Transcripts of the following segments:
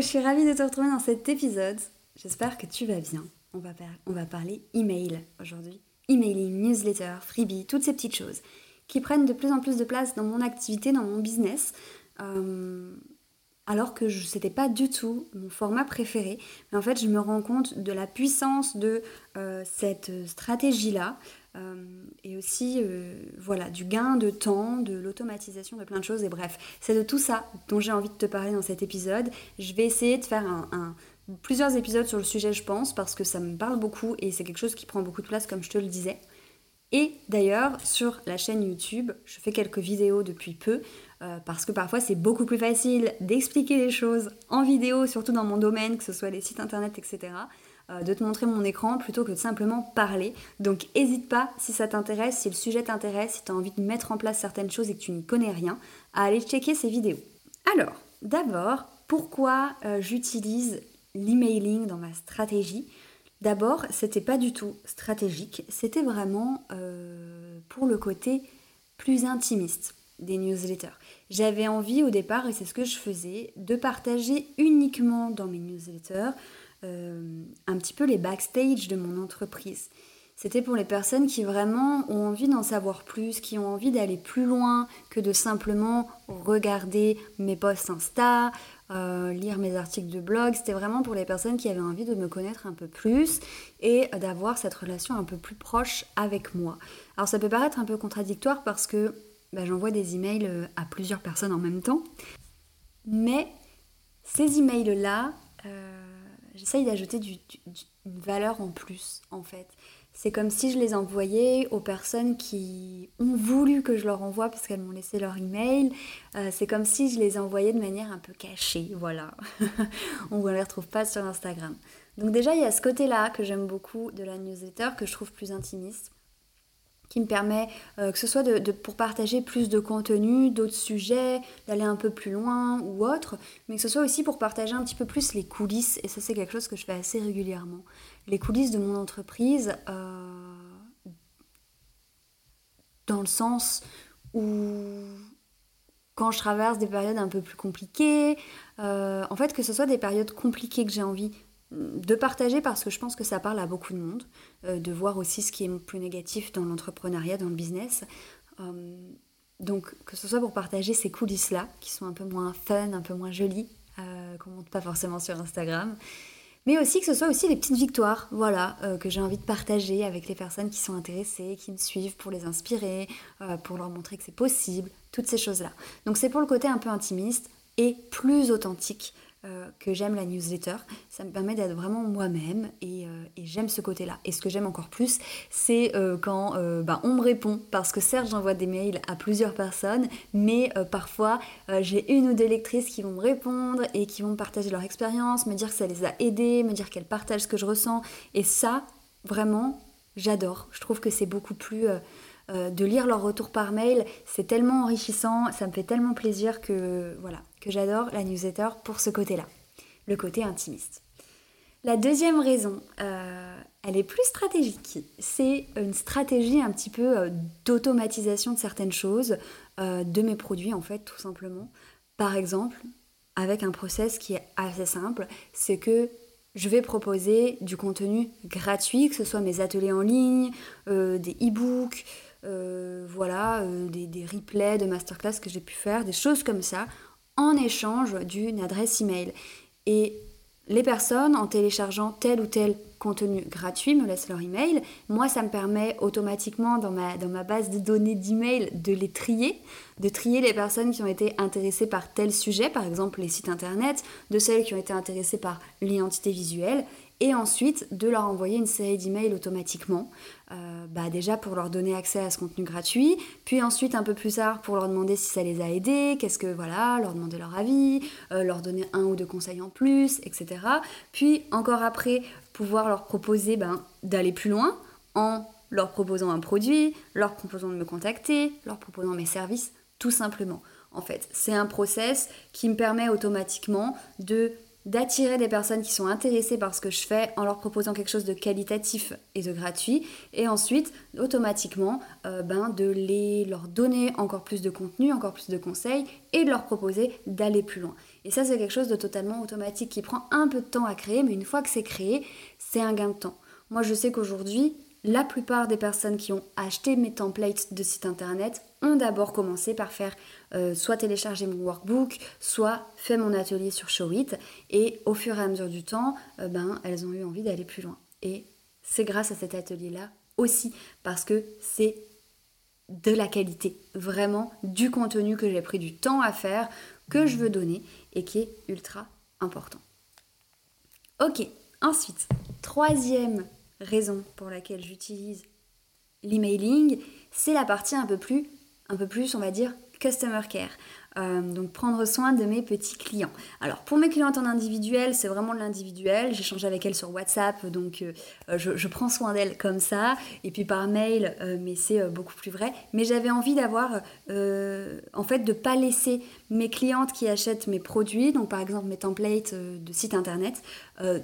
Je suis ravie de te retrouver dans cet épisode. J'espère que tu vas bien. On va, on va parler email aujourd'hui. Emailing, newsletter, freebie, toutes ces petites choses qui prennent de plus en plus de place dans mon activité, dans mon business. Euh, alors que ce n'était pas du tout mon format préféré. Mais en fait, je me rends compte de la puissance de euh, cette stratégie-là et aussi voilà, du gain de temps, de l'automatisation de plein de choses. Et bref, c'est de tout ça dont j'ai envie de te parler dans cet épisode. Je vais essayer de faire plusieurs épisodes sur le sujet, je pense, parce que ça me parle beaucoup et c'est quelque chose qui prend beaucoup de place, comme je te le disais. Et d'ailleurs, sur la chaîne YouTube, je fais quelques vidéos depuis peu, euh, parce que parfois c'est beaucoup plus facile d'expliquer les choses en vidéo, surtout dans mon domaine, que ce soit les sites internet, etc., euh, de te montrer mon écran plutôt que de simplement parler. Donc n'hésite pas, si ça t'intéresse, si le sujet t'intéresse, si tu as envie de mettre en place certaines choses et que tu n'y connais rien, à aller checker ces vidéos. Alors, d'abord, pourquoi euh, j'utilise l'emailing dans ma stratégie? D'abord, c'était pas du tout stratégique, c'était vraiment euh, pour le côté plus intimiste des newsletters. J'avais envie au départ, et c'est ce que je faisais, de partager uniquement dans mes newsletters euh, un petit peu les backstage de mon entreprise. C'était pour les personnes qui vraiment ont envie d'en savoir plus, qui ont envie d'aller plus loin que de simplement regarder mes posts Insta, euh, lire mes articles de blog. C'était vraiment pour les personnes qui avaient envie de me connaître un peu plus et d'avoir cette relation un peu plus proche avec moi. Alors ça peut paraître un peu contradictoire parce que bah, j'envoie des emails euh, à plusieurs personnes en même temps. Mais ces emails-là, j'essaye d'ajouter une valeur en plus en fait. C'est comme si je les envoyais aux personnes qui ont voulu que je leur envoie parce qu'elles m'ont laissé leur email. Euh, c'est comme si je les envoyais de manière un peu cachée, voilà. On ne les retrouve pas sur Instagram. Donc déjà, il y a ce côté-là que j'aime beaucoup de la newsletter, que je trouve plus intimiste, qui me permet, euh, que ce soit de, pour partager plus de contenu, d'autres sujets, d'aller un peu plus loin ou autre, mais que ce soit aussi pour partager un petit peu plus les coulisses, et ça c'est quelque chose que je fais assez régulièrement. Les coulisses de mon entreprise euh, dans le sens où quand je traverse des périodes un peu plus compliquées, euh, en fait que ce soit des périodes compliquées que j'ai envie de partager parce que je pense que ça parle à beaucoup de monde, euh, de voir aussi ce qui est plus négatif dans l'entrepreneuriat, dans le business. donc que ce soit pour partager ces coulisses-là, qui sont un peu moins fun, un peu moins jolies, qu'on montre pas forcément sur Instagram, mais aussi que ce soit aussi les petites victoires, voilà, euh, que j'ai envie de partager avec les personnes qui sont intéressées, qui me suivent pour les inspirer, euh, pour leur montrer que c'est possible, toutes ces choses-là. Donc c'est pour le côté un peu intimiste et plus authentique euh, que j'aime la newsletter. Ça me permet d'être vraiment moi-même et, euh, j'aime ce côté-là. Et ce que j'aime encore plus, c'est euh, quand bah, on me répond. Parce que certes, j'envoie des mails à plusieurs personnes, mais parfois, j'ai une ou deux lectrices qui vont me répondre et qui vont me partager leur expérience, me dire que ça les a aidées, me dire qu'elles partagent ce que je ressens. Et ça, vraiment, j'adore. Je trouve que c'est beaucoup plus... de lire leur retour par mail, c'est tellement enrichissant, ça me fait tellement plaisir que voilà, que j'adore la newsletter pour ce côté-là, le côté intimiste. La deuxième raison, euh, elle est plus stratégique. C'est une stratégie un petit peu euh, d'automatisation de certaines choses, euh, de mes produits en fait, tout simplement. Par exemple, avec un process qui est assez simple, c'est que je vais proposer du contenu gratuit, que ce soit mes ateliers en ligne, des e-books, voilà, des, des, replays de masterclass que j'ai pu faire, des choses comme ça, en échange d'une adresse email. Et les personnes, en téléchargeant tel ou tel contenu gratuit, me laissent leur email. Moi, ça me permet automatiquement dans ma, base de données d'email de les trier, de trier les personnes qui ont été intéressées par tel sujet, par exemple les sites internet, de celles qui ont été intéressées par l'identité visuelle, et ensuite de leur envoyer une série d'emails automatiquement, euh, bah déjà pour leur donner accès à ce contenu gratuit, puis ensuite un peu plus tard pour leur demander si ça les a aidés, qu'est-ce que voilà, leur demander leur avis, euh, leur donner un ou deux conseils en plus, etc. Puis encore après pouvoir leur proposer ben, d'aller plus loin en leur proposant un produit, leur proposant de me contacter, leur proposant mes services, tout simplement. En fait, c'est un process qui me permet automatiquement de d'attirer des personnes qui sont intéressées par ce que je fais en leur proposant quelque chose de qualitatif et de gratuit et ensuite automatiquement euh, ben, de les, leur donner encore plus de contenu, encore plus de conseils et de leur proposer d'aller plus loin. Et ça c'est quelque chose de totalement automatique qui prend un peu de temps à créer mais une fois que c'est créé c'est un gain de temps. Moi je sais qu'aujourd'hui la plupart des personnes qui ont acheté mes templates de site internet ont d'abord commencé par faire euh, soit télécharger mon workbook, soit fait mon atelier sur Showit. Et au fur et à mesure du temps, euh, ben, elles ont eu envie d'aller plus loin. Et c'est grâce à cet atelier-là aussi, parce que c'est de la qualité, vraiment du contenu que j'ai pris du temps à faire, que je veux donner et qui est ultra important. Ok, ensuite, troisième raison pour laquelle j'utilise l'emailing, c'est la partie un peu plus, un peu plus, on va dire, customer care. Euh, donc prendre soin de mes petits clients. Alors pour mes clientes en individuel, c'est vraiment de l'individuel. J'échange avec elles sur WhatsApp, donc euh, je, prends soin d'elles comme ça. Et puis par mail, euh, mais c'est beaucoup plus vrai. Mais j'avais envie d'avoir, en fait, de pas laisser mes clientes qui achètent mes produits, donc par exemple mes templates de site internet,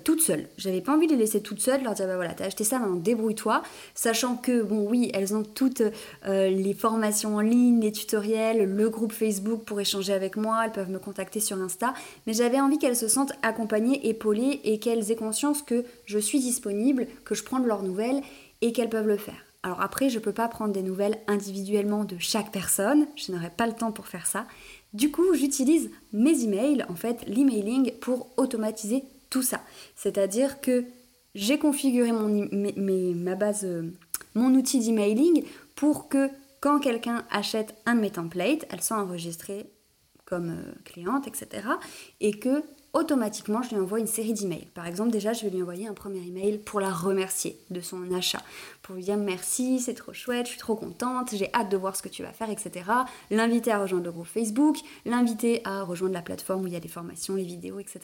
toutes seules. J'avais pas envie de les laisser toutes seules, leur dire bah voilà, t'as acheté ça, maintenant débrouille-toi. Sachant que, bon oui, elles ont toutes les formations en ligne, les tutoriels, le groupe Facebook pour échanger avec moi, elles peuvent me contacter sur Insta, mais j'avais envie qu'elles se sentent accompagnées, épaulées et qu'elles aient conscience que je suis disponible, que je prends leurs nouvelles et qu'elles peuvent le faire. Alors après, je ne peux pas prendre des nouvelles individuellement de chaque personne, je n'aurai pas le temps pour faire ça. Du coup, j'utilise mes emails, en fait, l'emailing pour automatiser tout ça. C'est-à-dire que j'ai configuré mon, base, euh, mon outil d'emailing pour que quand quelqu'un achète un de mes templates, elles sont enregistrées comme euh, cliente, etc. Et que automatiquement, je lui envoie une série d'emails. Par exemple, déjà, je vais lui envoyer un premier email pour la remercier de son achat, pour lui dire merci, c'est trop chouette, je suis trop contente, j'ai hâte de voir ce que tu vas faire, etc. L'inviter à rejoindre le groupe Facebook, l'inviter à rejoindre la plateforme où il y a des formations, les vidéos, etc.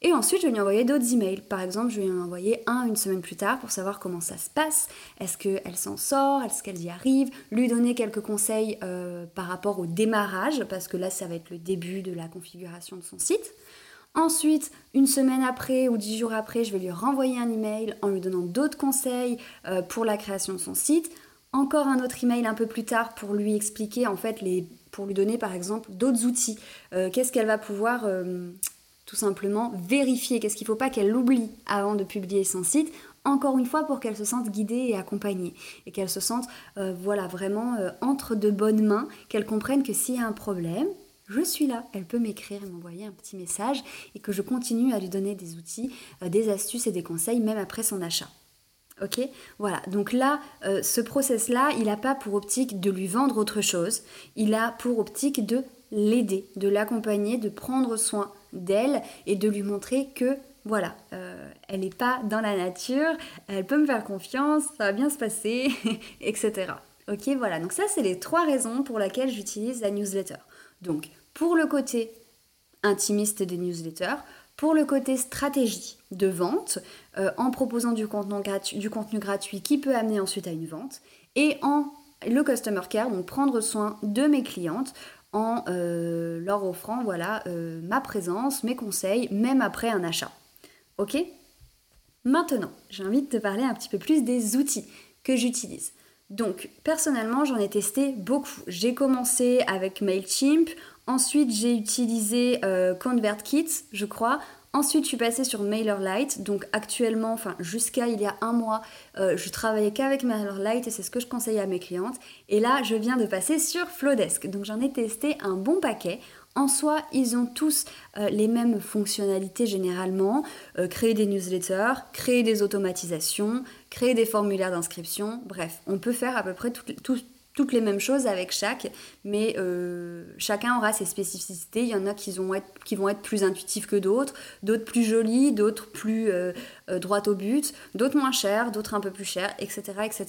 Et ensuite, je vais lui envoyer d'autres emails. Par exemple, je vais lui en envoyer un une semaine plus tard pour savoir comment ça se passe. Est-ce qu'elle s'en sort? Est-ce qu'elle y arrive? Lui donner quelques conseils euh, par rapport au démarrage, parce que là, ça va être le début de la configuration de son site. Ensuite, une semaine après ou dix jours après, je vais lui renvoyer un email en lui donnant d'autres conseils euh, pour la création de son site. Encore un autre email un peu plus tard pour lui expliquer, en fait, les, pour lui donner par exemple d'autres outils. Euh, qu'est-ce qu'elle va pouvoir tout simplement vérifier, qu'est-ce qu'il ne faut pas qu'elle l'oublie avant de publier son site, encore une fois pour qu'elle se sente guidée et accompagnée, et qu'elle se sente euh, voilà, vraiment euh, entre de bonnes mains, qu'elle comprenne que s'il y a un problème, je suis là, elle peut m'écrire et m'envoyer un petit message, et que je continue à lui donner des outils, euh, des astuces et des conseils, même après son achat. Ok? Voilà, donc là, ce process-là, il n'a pas pour optique de lui vendre autre chose, il a pour optique de l'aider, de l'accompagner, de prendre soin d'elle et de lui montrer que voilà, euh, elle n'est pas dans la nature, elle peut me faire confiance, ça va bien se passer, etc. Ok, voilà, donc ça c'est les trois raisons pour lesquelles j'utilise la newsletter. Donc pour le côté intimiste des newsletters, pour le côté stratégie de vente, euh, en proposant du contenu, du contenu gratuit qui peut amener ensuite à une vente, et en le customer care, donc prendre soin de mes clientes en euh, leur offrant voilà, euh, ma présence, mes conseils, même après un achat. Ok? Maintenant, j'ai envie de te parler un petit peu plus des outils que j'utilise. Donc, personnellement, j'en ai testé beaucoup. J'ai commencé avec MailChimp, ensuite j'ai utilisé euh, ConvertKit, je crois. Ensuite, je suis passée sur MailerLite. Donc, actuellement, enfin, jusqu'à il y a un mois, euh, je travaillais qu'avec MailerLite et c'est ce que je conseillais à mes clientes. Et là, je viens de passer sur Flowdesk. Donc, j'en ai testé un bon paquet En soi, ils ont tous euh, les mêmes fonctionnalités généralement. Euh, créer des newsletters, créer des automatisations, créer des formulaires d'inscription. Bref, on peut faire à peu près toutes les mêmes choses avec chaque, mais euh, chacun aura ses spécificités. Il y en a qui vont être, plus intuitifs que d'autres, d'autres plus jolis, d'autres plus droits au but, d'autres moins chers, d'autres un peu plus chers, etc. etc.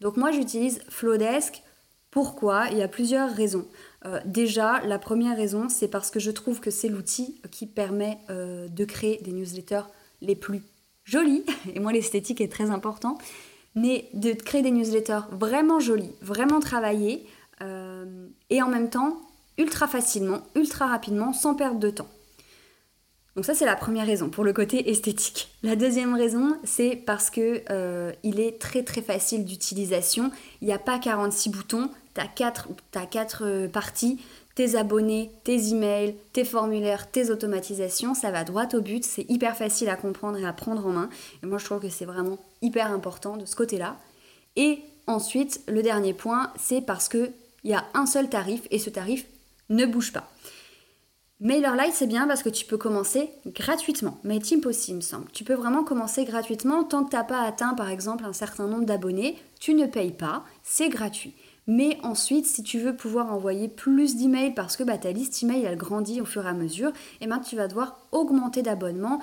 Donc moi j'utilise Flowdesk. Pourquoi? Il y a plusieurs raisons. Euh, déjà, la première raison, c'est parce que je trouve que c'est l'outil qui permet euh, de créer des newsletters les plus jolis, et moi l'esthétique est très important, mais de créer des newsletters vraiment jolis, vraiment travaillés, euh, et en même temps ultra facilement, ultra rapidement, sans perdre de temps. Donc ça c'est la première raison pour le côté esthétique. La deuxième raison c'est parce que il est très très facile d'utilisation. Il n'y a pas 46 boutons, tu as quatre, euh, parties, tes abonnés, tes emails, tes formulaires, tes automatisations, ça va droit au but, c'est hyper facile à comprendre et à prendre en main. Et moi je trouve que c'est vraiment hyper important de ce côté-là. Et ensuite, le dernier point, c'est parce qu'il y a un seul tarif et ce tarif ne bouge pas. MailerLite, c'est bien parce que tu peux commencer gratuitement. MailChimp aussi, il me semble. Tu peux vraiment commencer gratuitement tant que tu n'as pas atteint, par exemple, un certain nombre d'abonnés. Tu ne payes pas, c'est gratuit. Mais ensuite, si tu veux pouvoir envoyer plus d'emails parce que bah, ta liste email elle grandit au fur et à mesure, et eh ben, tu vas devoir augmenter d'abonnements,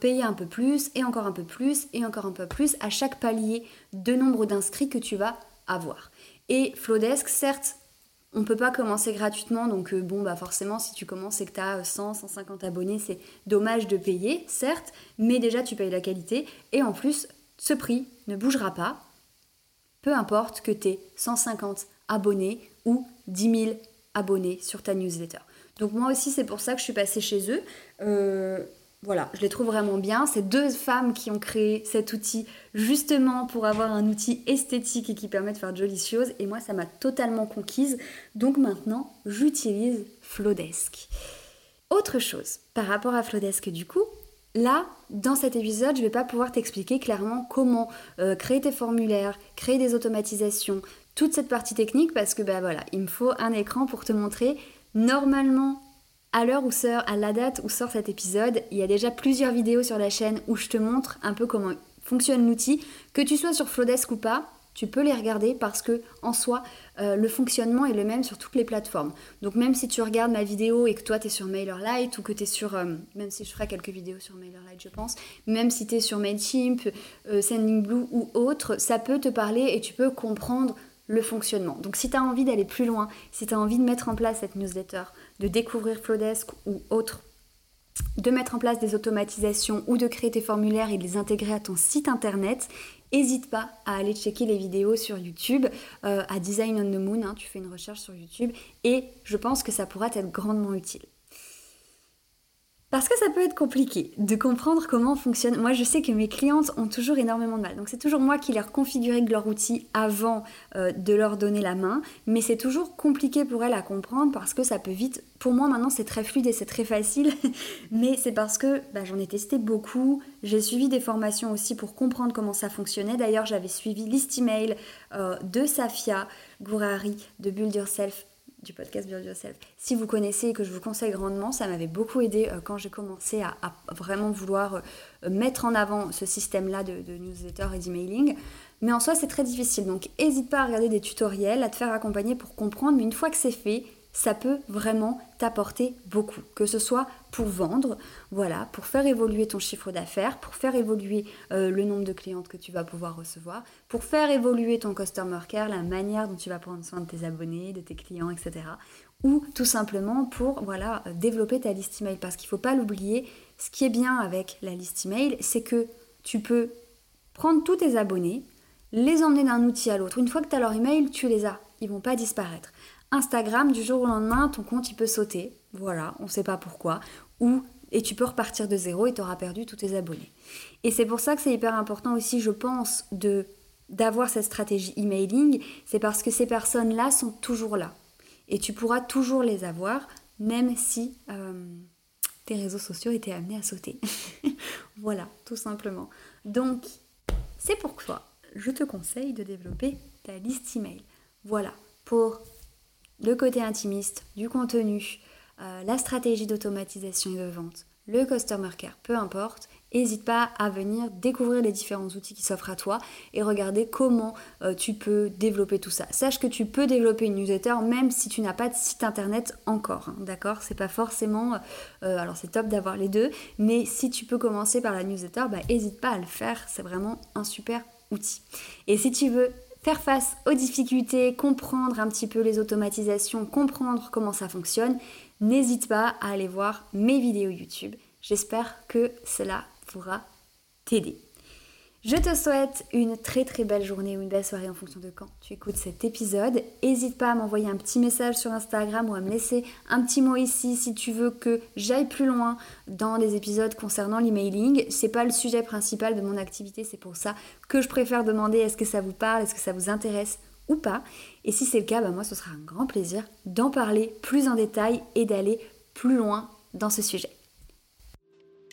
payer un peu plus et encore un peu plus et encore un peu plus à chaque palier de nombre d'inscrits que tu vas avoir. Et Flowdesk, certes, on ne peut pas commencer gratuitement, donc euh, bon, bah forcément, si tu commences et que tu as 100, 150 abonnés, c'est dommage de payer, certes, mais déjà tu payes la qualité, et en plus, ce prix ne bougera pas, peu importe que tu aies 150 abonnés ou 10 000 abonnés sur ta newsletter. Donc moi aussi, c'est pour ça que je suis passée chez eux. Euh, voilà, je les trouve vraiment bien. C'est deux femmes qui ont créé cet outil justement pour avoir un outil esthétique et qui permet de faire de jolies choses. Et moi, ça m'a totalement conquise. Donc maintenant, j'utilise Flowdesk. Autre chose par rapport à Flowdesk du coup, Là, dans cet épisode, je ne vais pas pouvoir t'expliquer clairement comment euh, créer tes formulaires, créer des automatisations, toute cette partie technique parce que ben voilà, il me faut un écran pour te montrer. Normalement, à l'heure où sort, à la date où sort cet épisode, il y a déjà plusieurs vidéos sur la chaîne où je te montre un peu comment fonctionne l'outil, que tu sois sur Flowdesk ou pas tu peux les regarder parce que en soi, euh, le fonctionnement est le même sur toutes les plateformes. Donc même si tu regardes ma vidéo et que toi tu es sur MailerLite ou que tu es sur, euh, même si je ferai quelques vidéos sur MailerLite je pense, même si tu es sur MailChimp, euh, SendingBlue ou autre, ça peut te parler et tu peux comprendre le fonctionnement. Donc si tu as envie d'aller plus loin, si tu as envie de mettre en place cette newsletter, de découvrir Flowdesk ou autre de mettre en place des automatisations ou de créer tes formulaires et de les intégrer à ton site internet, N'hésite pas à aller checker les vidéos sur YouTube, euh, à Design on the Moon, hein, tu fais une recherche sur YouTube, et je pense que ça pourra t'être grandement utile. Parce que ça peut être compliqué de comprendre comment fonctionne. Moi, je sais que mes clientes ont toujours énormément de mal. Donc, c'est toujours moi qui leur configurer leur outil avant euh, de leur donner la main. Mais c'est toujours compliqué pour elles à comprendre parce que ça peut vite. Pour moi, maintenant, c'est très fluide et c'est très facile. mais c'est parce que bah, j'en ai testé beaucoup. J'ai suivi des formations aussi pour comprendre comment ça fonctionnait. D'ailleurs, j'avais suivi List Email euh, de Safia Gourari de Build Yourself du podcast Build Yourself. Si vous connaissez et que je vous conseille grandement, ça m'avait beaucoup aidé euh, quand j'ai commencé à, vraiment vouloir euh, mettre en avant ce système-là de, de, newsletter et d'emailing. Mais en soi, c'est très difficile. Donc, n'hésite pas à regarder des tutoriels, à te faire accompagner pour comprendre. Mais une fois que c'est fait, ça peut vraiment t'apporter beaucoup. Que ce soit pour vendre, voilà, pour faire évoluer ton chiffre d'affaires, pour faire évoluer euh, le nombre de clientes que tu vas pouvoir recevoir, pour faire évoluer ton customer care, la manière dont tu vas prendre soin de tes abonnés, de tes clients, etc. Ou tout simplement pour voilà, euh, développer ta liste email. Parce qu'il ne faut pas l'oublier, ce qui est bien avec la liste email, c'est que tu peux prendre tous tes abonnés, les emmener d'un outil à l'autre. Une fois que tu as leur email, tu les as. Ils vont pas disparaître. Instagram, du jour au lendemain, ton compte il peut sauter. Voilà, on ne sait pas pourquoi. Ou et tu peux repartir de zéro et tu auras perdu tous tes abonnés. Et c'est pour ça que c'est hyper important aussi, je pense, de d'avoir cette stratégie emailing, c'est parce que ces personnes-là sont toujours là. Et tu pourras toujours les avoir, même si euh, tes réseaux sociaux étaient amenés à sauter. voilà, tout simplement. Donc, c'est pourquoi je te conseille de développer ta liste email. Voilà, pour le côté intimiste, du contenu, euh, la stratégie d'automatisation et de vente, le customer care, peu importe, n'hésite pas à venir découvrir les différents outils qui s'offrent à toi et regarder comment euh, tu peux développer tout ça. Sache que tu peux développer une newsletter même si tu n'as pas de site internet encore, hein, d'accord? C'est pas forcément, euh, alors c'est top d'avoir les deux, mais si tu peux commencer par la newsletter, bah n'hésite pas à le faire, c'est vraiment un super outil. Et si tu veux faire face aux difficultés, comprendre un petit peu les automatisations, comprendre comment ça fonctionne, n'hésite pas à aller voir mes vidéos YouTube. J'espère que cela pourra t'aider. Je te souhaite une très très belle journée ou une belle soirée en fonction de quand tu écoutes cet épisode. N'hésite pas à m'envoyer un petit message sur Instagram ou à me laisser un petit mot ici si tu veux que j'aille plus loin dans les épisodes concernant l'emailing. C'est pas le sujet principal de mon activité, c'est pour ça que je préfère demander est-ce que ça vous parle, est-ce que ça vous intéresse ou pas. Et si c'est le cas, bah moi ce sera un grand plaisir d'en parler plus en détail et d'aller plus loin dans ce sujet.